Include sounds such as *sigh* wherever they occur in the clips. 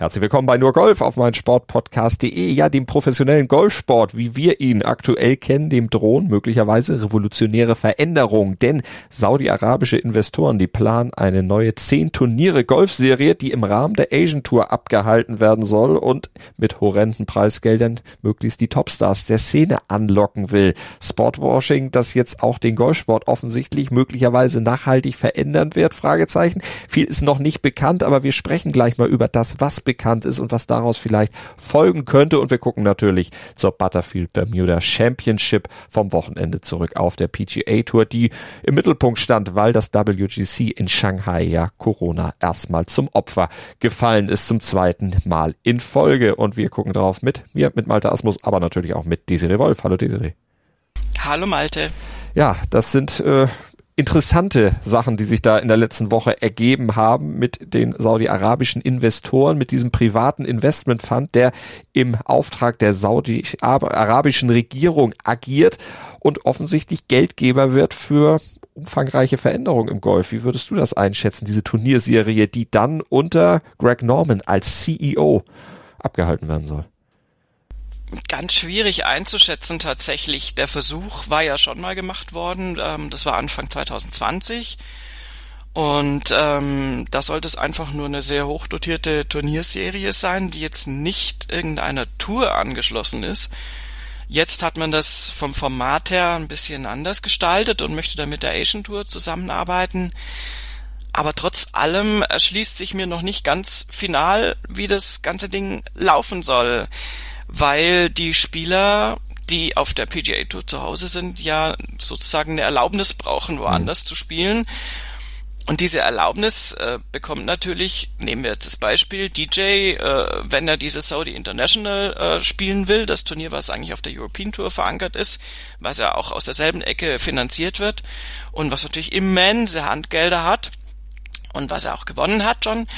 Herzlich willkommen bei Nur Golf auf mein Sportpodcast.de. Ja, dem professionellen Golfsport, wie wir ihn aktuell kennen, dem drohen möglicherweise revolutionäre Veränderungen. Denn saudi-arabische Investoren, die planen eine neue 10 Turniere Golfserie, die im Rahmen der Asian Tour abgehalten werden soll und mit horrenden Preisgeldern möglichst die Topstars der Szene anlocken will. Sportwashing, das jetzt auch den Golfsport offensichtlich möglicherweise nachhaltig verändern wird? Fragezeichen. Viel ist noch nicht bekannt, aber wir sprechen gleich mal über das, was bekannt ist und was daraus vielleicht folgen könnte. Und wir gucken natürlich zur Butterfield Bermuda Championship vom Wochenende zurück auf der PGA Tour, die im Mittelpunkt stand, weil das WGC in Shanghai ja Corona erstmal zum Opfer gefallen ist, zum zweiten Mal in Folge. Und wir gucken darauf mit mir, mit Malte Asmus, aber natürlich auch mit Desiree Wolf. Hallo Desiree. Hallo Malte. Ja, das sind äh, interessante Sachen, die sich da in der letzten Woche ergeben haben mit den saudi-arabischen Investoren, mit diesem privaten Investmentfund, der im Auftrag der saudi-arabischen Regierung agiert und offensichtlich Geldgeber wird für umfangreiche Veränderungen im Golf. Wie würdest du das einschätzen, diese Turnierserie, die dann unter Greg Norman als CEO abgehalten werden soll? Ganz schwierig einzuschätzen tatsächlich. Der Versuch war ja schon mal gemacht worden. Ähm, das war Anfang 2020. Und ähm, da sollte es einfach nur eine sehr hochdotierte Turnierserie sein, die jetzt nicht irgendeiner Tour angeschlossen ist. Jetzt hat man das vom Format her ein bisschen anders gestaltet und möchte dann mit der Asian Tour zusammenarbeiten. Aber trotz allem erschließt sich mir noch nicht ganz final, wie das ganze Ding laufen soll weil die Spieler, die auf der PGA Tour zu Hause sind, ja sozusagen eine Erlaubnis brauchen, woanders mhm. zu spielen. Und diese Erlaubnis äh, bekommt natürlich, nehmen wir jetzt das Beispiel, DJ, äh, wenn er diese Saudi International äh, spielen will, das Turnier, was eigentlich auf der European Tour verankert ist, was ja auch aus derselben Ecke finanziert wird und was natürlich immense Handgelder hat und was er auch gewonnen hat schon.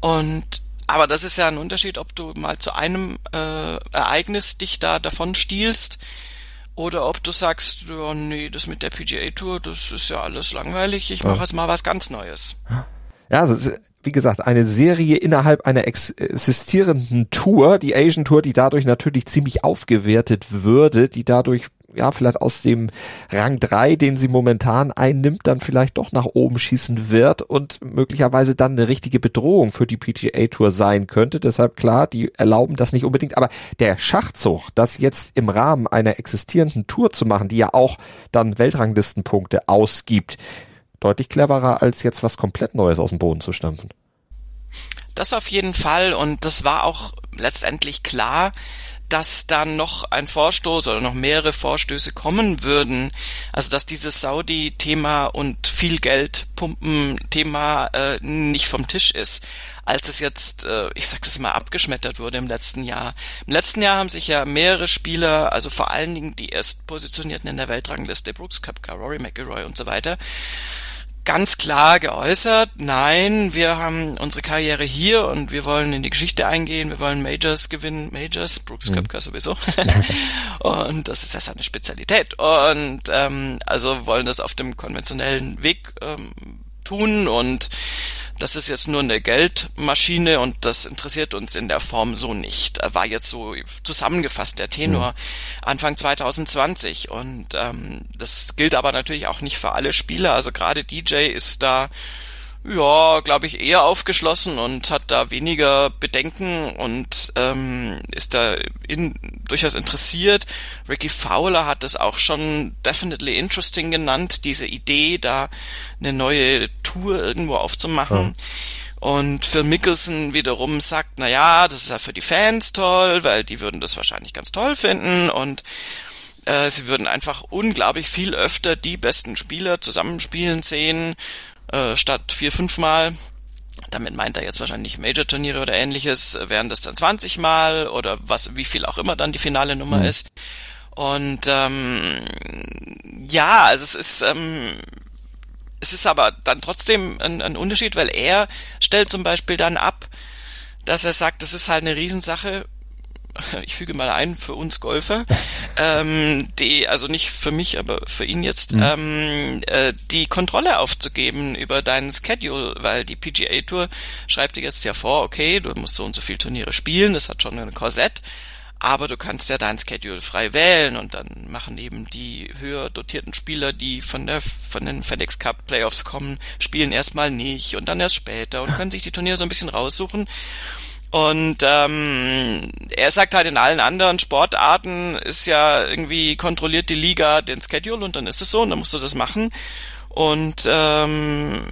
Und aber das ist ja ein Unterschied, ob du mal zu einem äh, Ereignis dich da davon stiehlst oder ob du sagst, ja, nee, das mit der PGA Tour, das ist ja alles langweilig, ich mache ja. jetzt mal was ganz Neues. Ja, also wie gesagt, eine Serie innerhalb einer existierenden Tour, die Asian Tour, die dadurch natürlich ziemlich aufgewertet würde, die dadurch ja, vielleicht aus dem Rang 3, den sie momentan einnimmt, dann vielleicht doch nach oben schießen wird und möglicherweise dann eine richtige Bedrohung für die PGA Tour sein könnte. Deshalb klar, die erlauben das nicht unbedingt. Aber der Schachzug, das jetzt im Rahmen einer existierenden Tour zu machen, die ja auch dann Weltranglistenpunkte ausgibt, deutlich cleverer als jetzt was komplett Neues aus dem Boden zu stampfen. Das auf jeden Fall und das war auch letztendlich klar, dass dann noch ein Vorstoß oder noch mehrere Vorstöße kommen würden, also dass dieses Saudi-Thema und viel Geld pumpen-Thema äh, nicht vom Tisch ist, als es jetzt, äh, ich sag das mal, abgeschmettert wurde im letzten Jahr. Im letzten Jahr haben sich ja mehrere Spieler, also vor allen Dingen die erstpositionierten in der Weltrangliste, Brooks Koepka, Rory McIlroy und so weiter, ganz klar geäußert, nein, wir haben unsere Karriere hier und wir wollen in die Geschichte eingehen, wir wollen Majors gewinnen, Majors, Brooks mhm. Köpker sowieso. *laughs* und das ist ja seine Spezialität. Und ähm, also wollen das auf dem konventionellen Weg ähm, tun und das ist jetzt nur eine Geldmaschine und das interessiert uns in der Form so nicht. War jetzt so zusammengefasst der Tenor Anfang 2020 und ähm, das gilt aber natürlich auch nicht für alle Spieler. Also gerade DJ ist da ja, glaube ich, eher aufgeschlossen und hat da weniger Bedenken und ähm, ist da in, durchaus interessiert. Ricky Fowler hat das auch schon definitely interesting genannt, diese Idee, da eine neue Tour irgendwo aufzumachen. Ja. Und Phil Mickelson wiederum sagt, na ja, das ist ja für die Fans toll, weil die würden das wahrscheinlich ganz toll finden und äh, sie würden einfach unglaublich viel öfter die besten Spieler zusammenspielen sehen äh, statt vier, fünf Mal. Damit meint er jetzt wahrscheinlich Major-Turniere oder ähnliches, wären das dann 20 Mal oder was, wie viel auch immer dann die finale Nummer mhm. ist. Und ähm, ja, also es ist ähm, es ist aber dann trotzdem ein, ein Unterschied, weil er stellt zum Beispiel dann ab, dass er sagt, das ist halt eine Riesensache, *laughs* ich füge mal ein, für uns Golfer, ähm, die, also nicht für mich, aber für ihn jetzt, mhm. ähm, äh, die Kontrolle aufzugeben über deinen Schedule, weil die PGA Tour schreibt dir jetzt ja vor, okay, du musst so und so viel Turniere spielen, das hat schon ein Korsett, aber du kannst ja dein Schedule frei wählen und dann machen eben die höher dotierten Spieler, die von der von den FedEx Cup Playoffs kommen, spielen erstmal nicht und dann erst später und können sich die Turniere so ein bisschen raussuchen. Und ähm, er sagt halt in allen anderen Sportarten ist ja irgendwie kontrolliert die Liga den Schedule und dann ist es so und dann musst du das machen. Und ähm,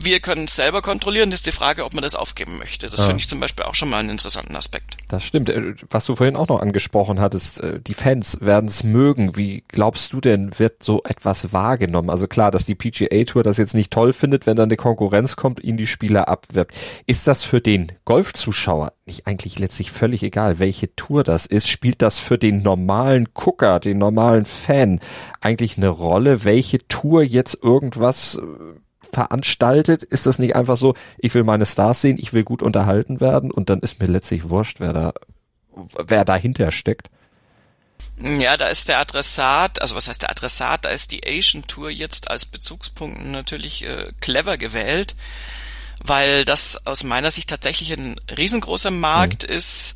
wir können es selber kontrollieren. Das ist die Frage, ob man das aufgeben möchte. Das ja. finde ich zum Beispiel auch schon mal einen interessanten Aspekt. Das stimmt. Äh, was du vorhin auch noch angesprochen hattest, äh, die Fans werden es mögen. Wie glaubst du denn, wird so etwas wahrgenommen? Also klar, dass die PGA Tour das jetzt nicht toll findet, wenn dann eine Konkurrenz kommt, ihn die Spieler abwirbt. Ist das für den Golfzuschauer nicht eigentlich letztlich völlig egal, welche Tour das ist? Spielt das für den normalen Gucker, den normalen Fan eigentlich eine Rolle, welche Tour jetzt irgendwas äh, veranstaltet? Ist das nicht einfach so, ich will meine Stars sehen, ich will gut unterhalten werden und dann ist mir letztlich wurscht, wer da, wer dahinter steckt? Ja, da ist der Adressat, also was heißt der Adressat, da ist die Asian Tour jetzt als Bezugspunkt natürlich äh, clever gewählt, weil das aus meiner Sicht tatsächlich ein riesengroßer Markt mhm. ist,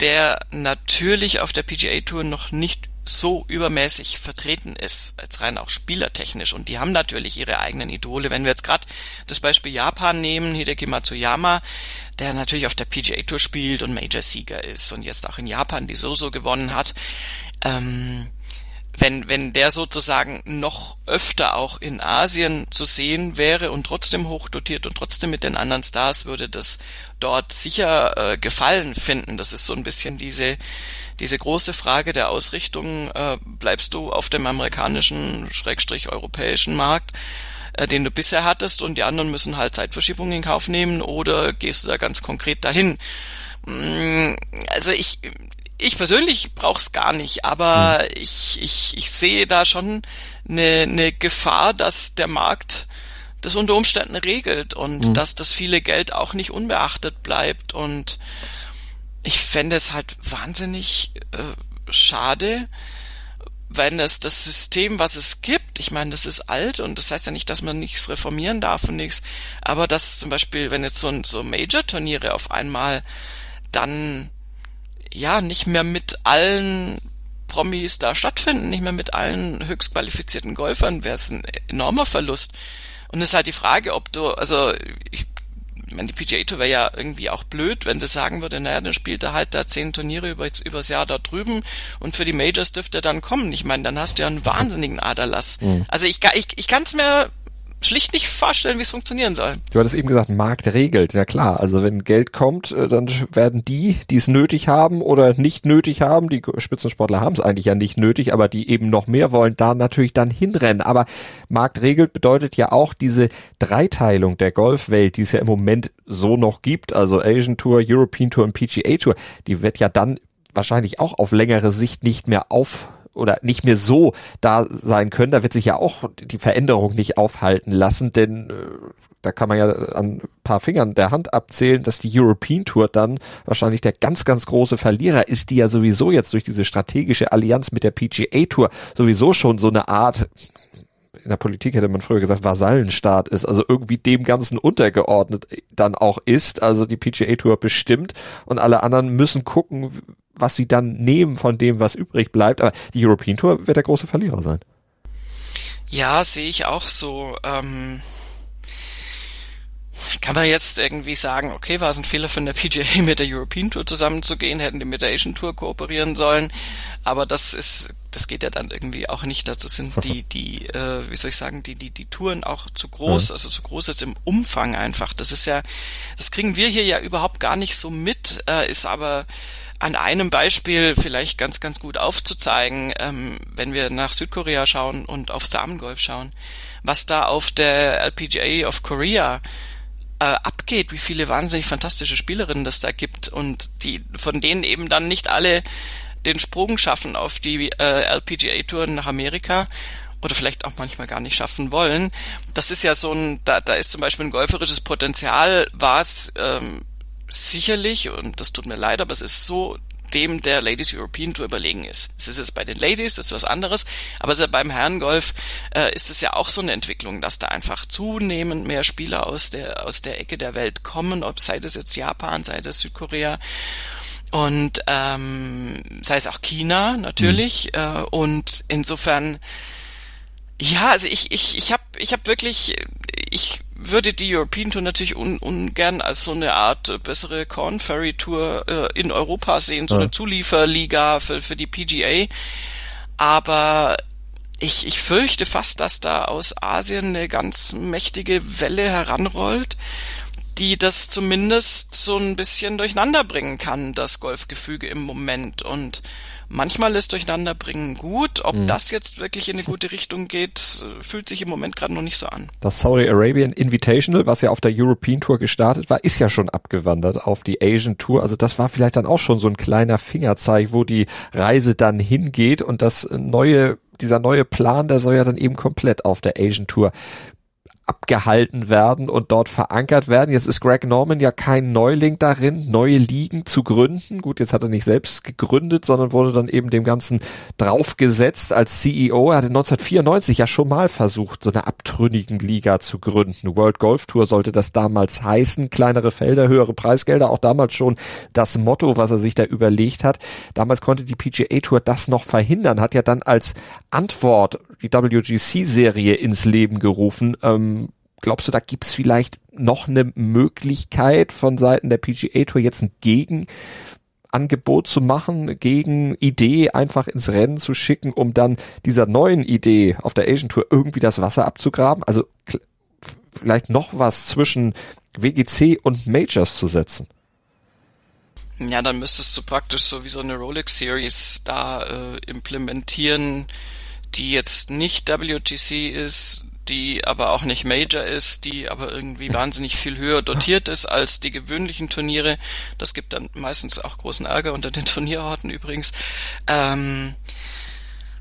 der natürlich auf der PGA Tour noch nicht so übermäßig vertreten ist, als rein auch spielertechnisch. Und die haben natürlich ihre eigenen Idole. Wenn wir jetzt gerade das Beispiel Japan nehmen, Hideki Matsuyama, der natürlich auf der PGA Tour spielt und Major-Sieger ist und jetzt auch in Japan die Soso gewonnen hat, ähm, wenn, wenn der sozusagen noch öfter auch in Asien zu sehen wäre und trotzdem hochdotiert und trotzdem mit den anderen Stars, würde das dort sicher äh, Gefallen finden. Das ist so ein bisschen diese, diese große Frage der Ausrichtung, äh, bleibst du auf dem amerikanischen, schrägstrich europäischen Markt, äh, den du bisher hattest und die anderen müssen halt Zeitverschiebungen in Kauf nehmen oder gehst du da ganz konkret dahin? Mm, also ich, ich persönlich brauch's gar nicht, aber hm. ich, ich, ich sehe da schon eine, eine Gefahr, dass der Markt das unter Umständen regelt und hm. dass das viele Geld auch nicht unbeachtet bleibt und ich fände es halt wahnsinnig äh, schade, wenn es das System, was es gibt, ich meine, das ist alt und das heißt ja nicht, dass man nichts reformieren darf und nichts, aber dass zum Beispiel, wenn jetzt so, so Major-Turniere auf einmal dann ja nicht mehr mit allen Promis da stattfinden, nicht mehr mit allen höchst qualifizierten Golfern, wäre es ein enormer Verlust. Und es ist halt die Frage, ob du, also ich meine, die PGA Tour wäre ja irgendwie auch blöd, wenn sie sagen würde, naja, dann spielt er halt da zehn Turniere über, übers Jahr da drüben und für die Majors dürfte er dann kommen. Ich meine, dann hast du ja einen wahnsinnigen Aderlass. Mhm. Also ich, ich, ich kann es mir schlicht nicht vorstellen, wie es funktionieren soll. Du hattest eben gesagt, Markt regelt. Ja klar, also wenn Geld kommt, äh, dann werden die, die es nötig haben oder nicht nötig haben, die Spitzensportler haben es eigentlich ja nicht nötig, aber die eben noch mehr wollen, da natürlich dann hinrennen. Aber Markt regelt bedeutet ja auch diese Dreiteilung der Golfwelt, die es ja im Moment so noch gibt, also Asian Tour, European Tour und PGA Tour, die wird ja dann wahrscheinlich auch auf längere Sicht nicht mehr auf oder nicht mehr so da sein können. Da wird sich ja auch die Veränderung nicht aufhalten lassen, denn äh, da kann man ja an ein paar Fingern der Hand abzählen, dass die European Tour dann wahrscheinlich der ganz, ganz große Verlierer ist, die ja sowieso jetzt durch diese strategische Allianz mit der PGA Tour sowieso schon so eine Art in der Politik hätte man früher gesagt, Vasallenstaat ist, also irgendwie dem Ganzen untergeordnet dann auch ist, also die PGA Tour bestimmt und alle anderen müssen gucken, was sie dann nehmen von dem, was übrig bleibt. Aber die European Tour wird der große Verlierer sein. Ja, sehe ich auch so. Ähm, kann man jetzt irgendwie sagen, okay, war es ein Fehler von der *laughs* PGA mit der European Tour zusammenzugehen, hätten die mit der Asian Tour kooperieren sollen, aber das ist, das geht ja dann irgendwie auch nicht. Dazu sind *laughs* die, die, äh, wie soll ich sagen, die, die, die Touren auch zu groß, ja. also zu groß jetzt im Umfang einfach. Das ist ja, das kriegen wir hier ja überhaupt gar nicht so mit, äh, ist aber an einem Beispiel vielleicht ganz, ganz gut aufzuzeigen, ähm, wenn wir nach Südkorea schauen und aufs Damengolf schauen, was da auf der LPGA of Korea äh, abgeht, wie viele wahnsinnig fantastische Spielerinnen das da gibt und die, von denen eben dann nicht alle den Sprung schaffen auf die äh, LPGA-Touren nach Amerika oder vielleicht auch manchmal gar nicht schaffen wollen. Das ist ja so ein, da, da ist zum Beispiel ein golferisches Potenzial, was ähm, sicherlich, und das tut mir leid, aber es ist so dem der Ladies European Tour überlegen ist. Es ist es bei den Ladies, das ist was anderes, aber beim Herrengolf äh, ist es ja auch so eine Entwicklung, dass da einfach zunehmend mehr Spieler aus der aus der Ecke der Welt kommen, ob sei das jetzt Japan, sei das Südkorea und ähm, sei es auch China natürlich mhm. äh, und insofern ja, also ich ich ich habe ich habe wirklich ich würde die European Tour natürlich un, ungern als so eine Art äh, bessere Corn Ferry Tour äh, in Europa sehen, so ja. eine Zulieferliga für, für die PGA. Aber ich, ich fürchte fast, dass da aus Asien eine ganz mächtige Welle heranrollt, die das zumindest so ein bisschen durcheinander bringen kann, das Golfgefüge im Moment. Und Manchmal ist Durcheinanderbringen gut. Ob mhm. das jetzt wirklich in eine gute Richtung geht, fühlt sich im Moment gerade noch nicht so an. Das Saudi Arabian Invitational, was ja auf der European Tour gestartet war, ist ja schon abgewandert auf die Asian Tour. Also das war vielleicht dann auch schon so ein kleiner Fingerzeig, wo die Reise dann hingeht und das neue dieser neue Plan, der soll ja dann eben komplett auf der Asian Tour abgehalten werden und dort verankert werden. Jetzt ist Greg Norman ja kein Neuling darin, neue Ligen zu gründen. Gut, jetzt hat er nicht selbst gegründet, sondern wurde dann eben dem Ganzen draufgesetzt als CEO. Er hatte 1994 ja schon mal versucht, so eine abtrünnigen Liga zu gründen. World Golf Tour sollte das damals heißen. Kleinere Felder, höhere Preisgelder, auch damals schon das Motto, was er sich da überlegt hat. Damals konnte die PGA Tour das noch verhindern, hat ja dann als Antwort die WGC-Serie ins Leben gerufen. Ähm, glaubst du, da gibt's vielleicht noch eine Möglichkeit von Seiten der PGA Tour jetzt ein Gegenangebot zu machen, gegen Idee einfach ins Rennen zu schicken, um dann dieser neuen Idee auf der Asian Tour irgendwie das Wasser abzugraben? Also vielleicht noch was zwischen WGC und Majors zu setzen? Ja, dann müsstest du praktisch so wie so eine Rolex Series da äh, implementieren, die jetzt nicht WGC ist, die aber auch nicht Major ist, die aber irgendwie wahnsinnig viel höher dotiert ist als die gewöhnlichen Turniere. Das gibt dann meistens auch großen Ärger unter den Turnierorten übrigens. Ähm,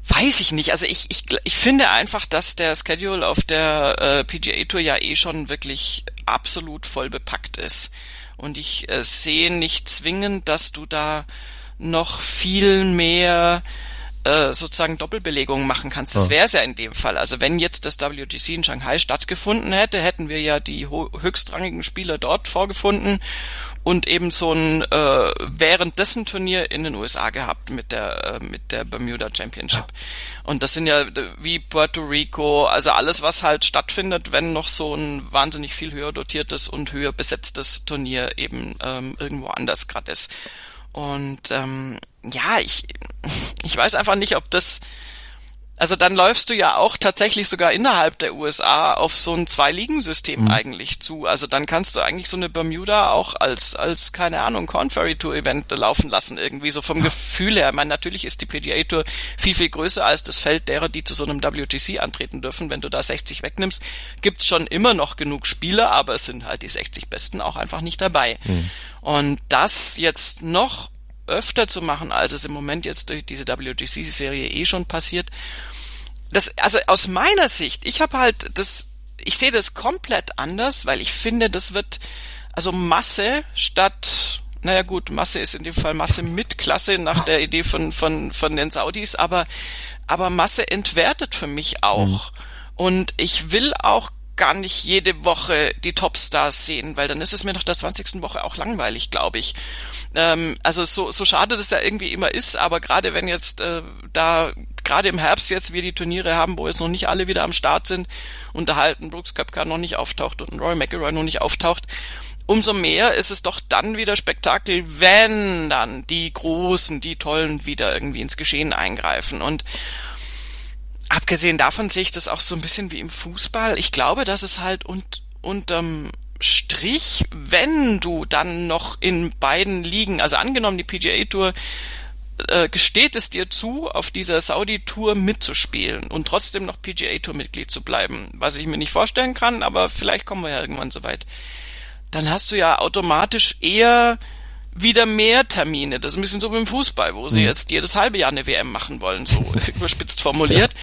weiß ich nicht. Also ich, ich, ich finde einfach, dass der Schedule auf der äh, PGA Tour ja eh schon wirklich absolut voll bepackt ist. Und ich äh, sehe nicht zwingend, dass du da noch viel mehr äh, sozusagen Doppelbelegung machen kannst. Das wäre es ja in dem Fall. Also wenn jetzt das WGC in Shanghai stattgefunden hätte, hätten wir ja die höchstrangigen Spieler dort vorgefunden und eben so ein äh, währenddessen Turnier in den USA gehabt mit der äh, mit der Bermuda Championship. Ja. Und das sind ja wie Puerto Rico, also alles was halt stattfindet, wenn noch so ein wahnsinnig viel höher dotiertes und höher besetztes Turnier eben ähm, irgendwo anders gerade ist. Und ähm, ja, ich, ich weiß einfach nicht, ob das, also dann läufst du ja auch tatsächlich sogar innerhalb der USA auf so ein Zwei-Ligen-System mhm. eigentlich zu. Also dann kannst du eigentlich so eine Bermuda auch als, als, keine Ahnung, Corn Ferry Tour Event laufen lassen, irgendwie so vom ja. Gefühl her. Ich meine, natürlich ist die PGA Tour viel, viel größer als das Feld derer, die zu so einem WGC antreten dürfen. Wenn du da 60 wegnimmst, gibt's schon immer noch genug Spieler, aber es sind halt die 60 Besten auch einfach nicht dabei. Mhm. Und das jetzt noch öfter zu machen, als es im Moment jetzt durch diese WGC-Serie eh schon passiert. Das, also aus meiner Sicht, ich habe halt das, ich sehe das komplett anders, weil ich finde, das wird, also Masse statt, naja gut, Masse ist in dem Fall Masse mit Klasse nach der Idee von, von, von den Saudis, aber, aber Masse entwertet für mich auch. Mhm. Und ich will auch gar nicht jede Woche die Topstars sehen, weil dann ist es mir nach der 20. Woche auch langweilig, glaube ich. Ähm, also so, so schade das ja irgendwie immer ist, aber gerade wenn jetzt äh, da gerade im Herbst jetzt wir die Turniere haben, wo jetzt noch nicht alle wieder am Start sind und da halt ein Brooks Köpker noch nicht auftaucht und ein Roy McIlroy noch nicht auftaucht, umso mehr ist es doch dann wieder Spektakel, wenn dann die Großen, die Tollen wieder irgendwie ins Geschehen eingreifen und abgesehen davon sehe ich das auch so ein bisschen wie im Fußball. Ich glaube, dass es halt und, unterm Strich, wenn du dann noch in beiden Ligen, also angenommen die PGA Tour äh, gesteht es dir zu, auf dieser Saudi-Tour mitzuspielen und trotzdem noch PGA-Tour-Mitglied zu bleiben, was ich mir nicht vorstellen kann, aber vielleicht kommen wir ja irgendwann so weit. Dann hast du ja automatisch eher wieder mehr Termine. Das ist ein bisschen so wie im Fußball, wo sie mhm. jetzt jedes halbe Jahr eine WM machen wollen, so *laughs* überspitzt formuliert.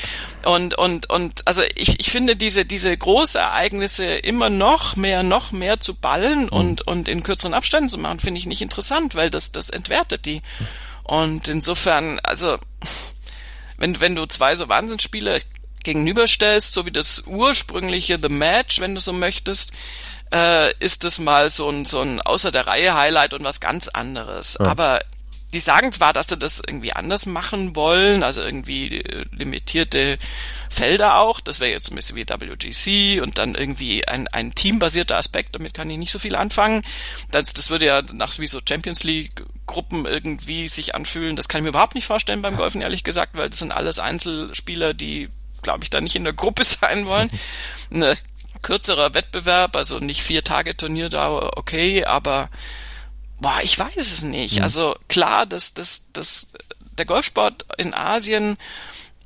Ja. Und, und, und, also ich, ich finde diese, diese Großereignisse immer noch mehr, noch mehr zu ballen mhm. und, und in kürzeren Abständen zu machen, finde ich nicht interessant, weil das, das entwertet die. Und insofern, also, wenn, wenn du zwei so Wahnsinnsspieler gegenüberstellst, so wie das ursprüngliche The Match, wenn du so möchtest, äh, ist es mal so ein, so ein außer der Reihe Highlight und was ganz anderes. Ja. Aber die sagen zwar, dass sie das irgendwie anders machen wollen, also irgendwie äh, limitierte Felder auch, das wäre jetzt ein bisschen wie WGC und dann irgendwie ein, ein teambasierter Aspekt, damit kann ich nicht so viel anfangen. Das, das würde ja nach wie so Champions League Gruppen irgendwie sich anfühlen. Das kann ich mir überhaupt nicht vorstellen beim Golfen, ehrlich gesagt, weil das sind alles Einzelspieler, die, glaube ich, da nicht in der Gruppe *laughs* sein wollen. Eine *laughs* kürzerer Wettbewerb, also nicht vier Tage Turnierdauer, okay, aber boah, ich weiß es nicht. Mhm. Also klar, dass das, das, der Golfsport in Asien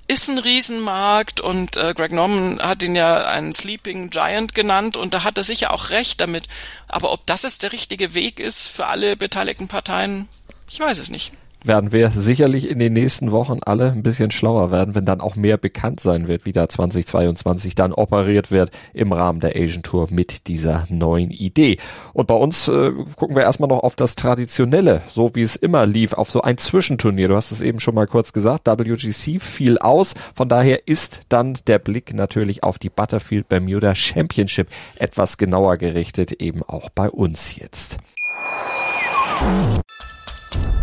ist ein Riesenmarkt und äh, Greg Norman hat ihn ja einen Sleeping Giant genannt und da hat er sicher auch recht damit. Aber ob das jetzt der richtige Weg ist für alle beteiligten Parteien, ich weiß es nicht werden wir sicherlich in den nächsten Wochen alle ein bisschen schlauer werden, wenn dann auch mehr bekannt sein wird, wie da 2022 dann operiert wird im Rahmen der Asian Tour mit dieser neuen Idee. Und bei uns äh, gucken wir erstmal noch auf das Traditionelle, so wie es immer lief, auf so ein Zwischenturnier. Du hast es eben schon mal kurz gesagt, WGC fiel aus. Von daher ist dann der Blick natürlich auf die Butterfield Bermuda Championship etwas genauer gerichtet, eben auch bei uns jetzt.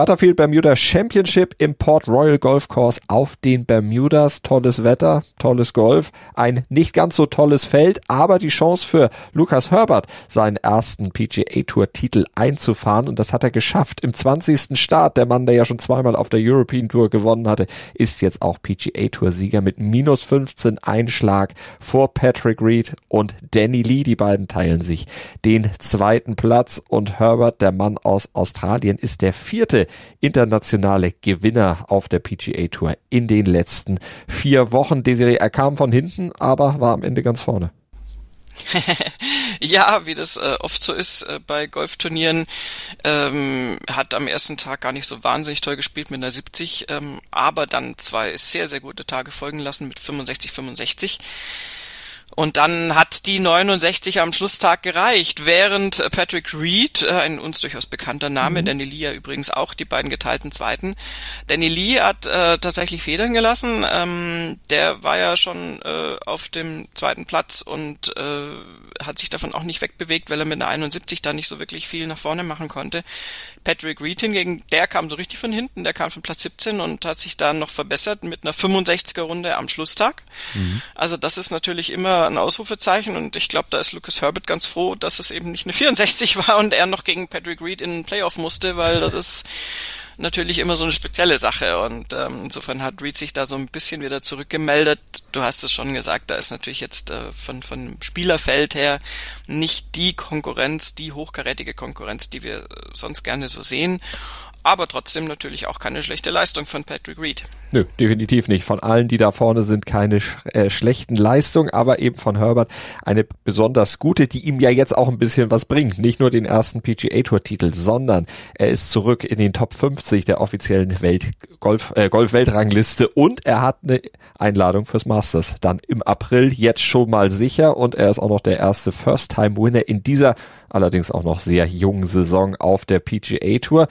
Butterfield Bermuda Championship im Port Royal Golf Course auf den Bermudas. Tolles Wetter, tolles Golf, ein nicht ganz so tolles Feld, aber die Chance für Lukas Herbert, seinen ersten PGA Tour Titel einzufahren und das hat er geschafft. Im 20. Start, der Mann, der ja schon zweimal auf der European Tour gewonnen hatte, ist jetzt auch PGA Tour Sieger mit minus 15 Einschlag vor Patrick Reed und Danny Lee. Die beiden teilen sich den zweiten Platz und Herbert, der Mann aus Australien, ist der vierte internationale Gewinner auf der PGA Tour in den letzten vier Wochen. Desiree, er kam von hinten, aber war am Ende ganz vorne. *laughs* ja, wie das äh, oft so ist äh, bei Golfturnieren, ähm, hat am ersten Tag gar nicht so wahnsinnig toll gespielt mit einer 70, ähm, aber dann zwei sehr, sehr gute Tage folgen lassen mit 65, 65. Und dann hat die 69 am Schlusstag gereicht, während Patrick Reed, äh, ein uns durchaus bekannter Name, mhm. Danny Lee ja übrigens auch, die beiden geteilten Zweiten. Danny Lee hat äh, tatsächlich Federn gelassen. Ähm, der war ja schon äh, auf dem zweiten Platz und äh, hat sich davon auch nicht wegbewegt, weil er mit einer 71 da nicht so wirklich viel nach vorne machen konnte. Patrick Reed hingegen, der kam so richtig von hinten, der kam von Platz 17 und hat sich da noch verbessert mit einer 65er Runde am Schlusstag. Mhm. Also das ist natürlich immer ein Ausrufezeichen und ich glaube, da ist Lucas Herbert ganz froh, dass es eben nicht eine 64 war und er noch gegen Patrick Reed in den Playoff musste, weil das ist natürlich immer so eine spezielle Sache und ähm, insofern hat Reed sich da so ein bisschen wieder zurückgemeldet. Du hast es schon gesagt, da ist natürlich jetzt äh, von von Spielerfeld her nicht die Konkurrenz, die hochkarätige Konkurrenz, die wir äh, sonst gerne so sehen aber trotzdem natürlich auch keine schlechte Leistung von Patrick Reed. Nö, definitiv nicht. Von allen, die da vorne sind, keine sch äh, schlechten Leistungen, aber eben von Herbert eine besonders gute, die ihm ja jetzt auch ein bisschen was bringt. Nicht nur den ersten PGA Tour Titel, sondern er ist zurück in den Top 50 der offiziellen Welt Golf, äh, Golf Weltrangliste und er hat eine Einladung fürs Masters dann im April jetzt schon mal sicher und er ist auch noch der erste First Time Winner in dieser allerdings auch noch sehr jungen Saison auf der PGA Tour.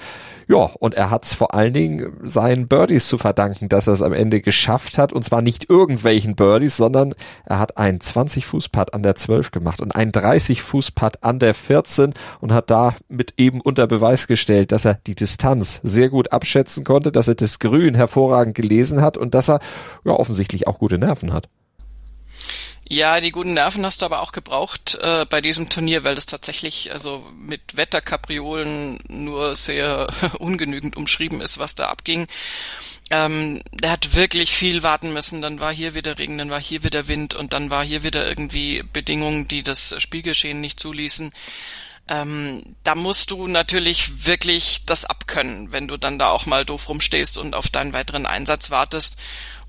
Ja, und er hat es vor allen Dingen seinen Birdies zu verdanken, dass er es am Ende geschafft hat. Und zwar nicht irgendwelchen Birdies, sondern er hat einen 20-Fuß-Putt an der 12 gemacht und einen 30-Fuß-Putt an der 14 und hat da mit eben unter Beweis gestellt, dass er die Distanz sehr gut abschätzen konnte, dass er das Grün hervorragend gelesen hat und dass er ja offensichtlich auch gute Nerven hat. Ja, die guten Nerven hast du aber auch gebraucht äh, bei diesem Turnier, weil das tatsächlich also mit Wetterkapriolen nur sehr *laughs* ungenügend umschrieben ist, was da abging. Ähm, der hat wirklich viel warten müssen. Dann war hier wieder Regen, dann war hier wieder Wind und dann war hier wieder irgendwie Bedingungen, die das Spielgeschehen nicht zuließen. Ähm, da musst du natürlich wirklich das abkönnen, wenn du dann da auch mal doof rumstehst und auf deinen weiteren Einsatz wartest.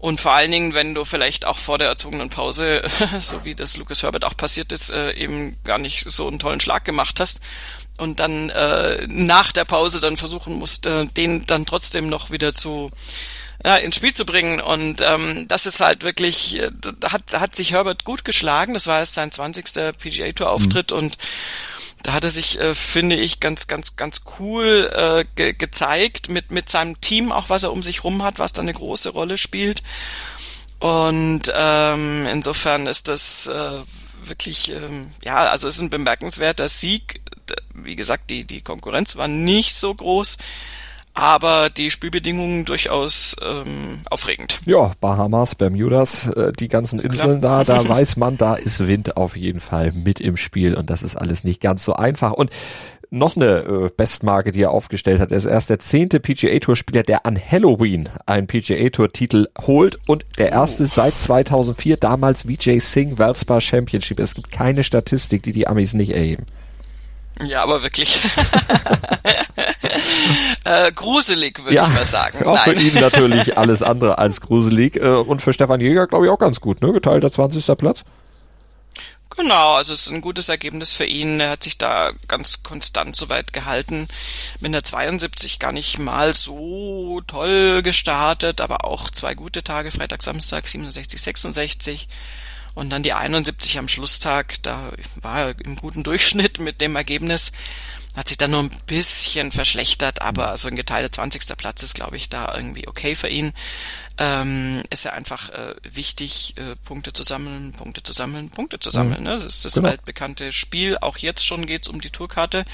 Und vor allen Dingen, wenn du vielleicht auch vor der erzogenen Pause, *laughs* so wie das Lucas Herbert auch passiert ist, äh, eben gar nicht so einen tollen Schlag gemacht hast und dann äh, nach der Pause dann versuchen musst, äh, den dann trotzdem noch wieder zu ja, ins Spiel zu bringen. Und ähm, das ist halt wirklich, äh, hat, hat sich Herbert gut geschlagen. Das war erst sein 20. PGA Tour Auftritt mhm. und da hat er sich, äh, finde ich, ganz, ganz, ganz cool äh, ge gezeigt mit mit seinem Team auch, was er um sich rum hat, was da eine große Rolle spielt. Und ähm, insofern ist das äh, wirklich, ähm, ja, also es ist ein bemerkenswerter Sieg. Wie gesagt, die die Konkurrenz war nicht so groß aber die Spielbedingungen durchaus ähm, aufregend. Ja, Bahamas, Bermudas, äh, die ganzen Inseln Klar. da, da *laughs* weiß man, da ist Wind auf jeden Fall mit im Spiel und das ist alles nicht ganz so einfach. Und noch eine äh, Bestmarke, die er aufgestellt hat. Er ist erst der zehnte PGA Tour Spieler, der an Halloween einen PGA Tour Titel holt und der erste oh. seit 2004, damals Vijay Singh Valspar Championship. Es gibt keine Statistik, die die Amis nicht erheben. Ja, aber wirklich. *laughs* äh, gruselig, würde ja, ich mal sagen. Auch Nein. für ihn natürlich *laughs* alles andere als gruselig. Äh, und für Stefan Jäger, glaube ich, auch ganz gut, ne? Geteilter 20. Platz. Genau, also es ist ein gutes Ergebnis für ihn. Er hat sich da ganz konstant soweit gehalten. Mit der 72 gar nicht mal so toll gestartet, aber auch zwei gute Tage, Freitag, Samstag, 67, 66. Und dann die 71 am Schlusstag, da war er im guten Durchschnitt mit dem Ergebnis. Hat sich dann nur ein bisschen verschlechtert, aber so ein geteilter 20. Platz ist, glaube ich, da irgendwie okay für ihn ähm, ist ja einfach äh, wichtig, äh, Punkte zu sammeln, Punkte zu sammeln, Punkte zu sammeln. Mhm. Ne? Das ist das genau. altbekannte Spiel. Auch jetzt schon geht's um die Tourkarte.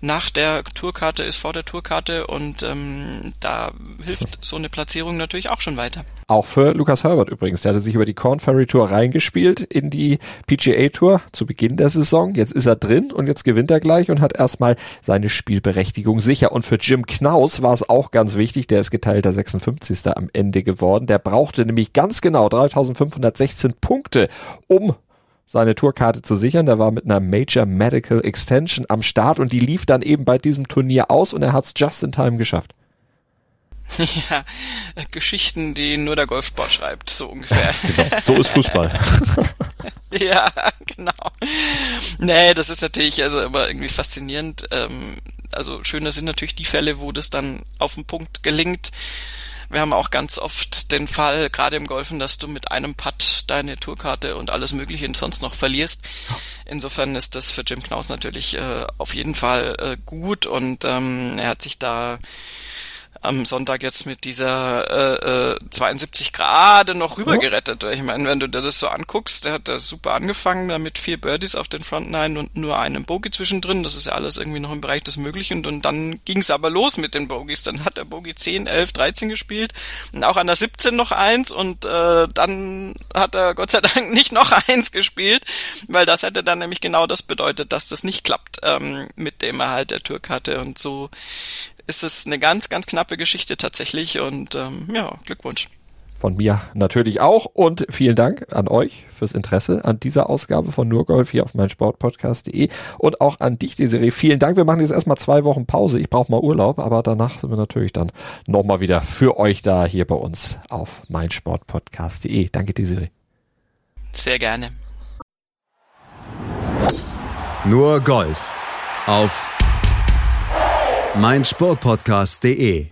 Nach der Tourkarte ist vor der Tourkarte und ähm, da hilft so eine Platzierung natürlich auch schon weiter. Auch für Lukas Herbert übrigens. Der hatte sich über die Corn Ferry Tour reingespielt in die PGA Tour zu Beginn der Saison. Jetzt ist er drin und jetzt gewinnt er gleich und hat erstmal seine Spielberechtigung sicher. Und für Jim Knaus war es auch ganz wichtig. Der ist geteilter 56. am Ende geworden worden. Der brauchte nämlich ganz genau 3516 Punkte, um seine Tourkarte zu sichern. Der war mit einer Major Medical Extension am Start und die lief dann eben bei diesem Turnier aus und er hat es just in time geschafft. Ja, Geschichten, die nur der Golfsport schreibt, so ungefähr. *laughs* genau, so ist Fußball. *laughs* ja, *laughs* genau. Nee, das ist natürlich also immer irgendwie faszinierend. Ähm, also schöner sind natürlich die Fälle, wo das dann auf den Punkt gelingt. Wir haben auch ganz oft den Fall, gerade im Golfen, dass du mit einem Putt deine Tourkarte und alles Mögliche sonst noch verlierst. Insofern ist das für Jim Knaus natürlich äh, auf jeden Fall äh, gut und ähm, er hat sich da am Sonntag jetzt mit dieser äh, äh, 72 Grad noch rübergerettet. Ich meine, wenn du dir das so anguckst, der hat da super angefangen, da mit vier Birdies auf den Front Nine und nur einem Bogey zwischendrin. Das ist ja alles irgendwie noch im Bereich des Möglichen. Und dann ging es aber los mit den Bogies. Dann hat der Bogey 10, 11, 13 gespielt und auch an der 17 noch eins und äh, dann hat er Gott sei Dank nicht noch *laughs* eins gespielt, weil das hätte dann nämlich genau das bedeutet, dass das nicht klappt ähm, mit dem Erhalt der Tourkarte und so ist es eine ganz, ganz knappe Geschichte tatsächlich und ähm, ja, Glückwunsch. Von mir natürlich auch und vielen Dank an euch fürs Interesse an dieser Ausgabe von Nurgolf hier auf meinsportpodcast.de und auch an dich, die Serie. Vielen Dank. Wir machen jetzt erstmal zwei Wochen Pause. Ich brauche mal Urlaub, aber danach sind wir natürlich dann nochmal wieder für euch da hier bei uns auf meinsportpodcast.de. Danke, Desiree. Sehr gerne. Nur Golf auf meinsportpodcast.de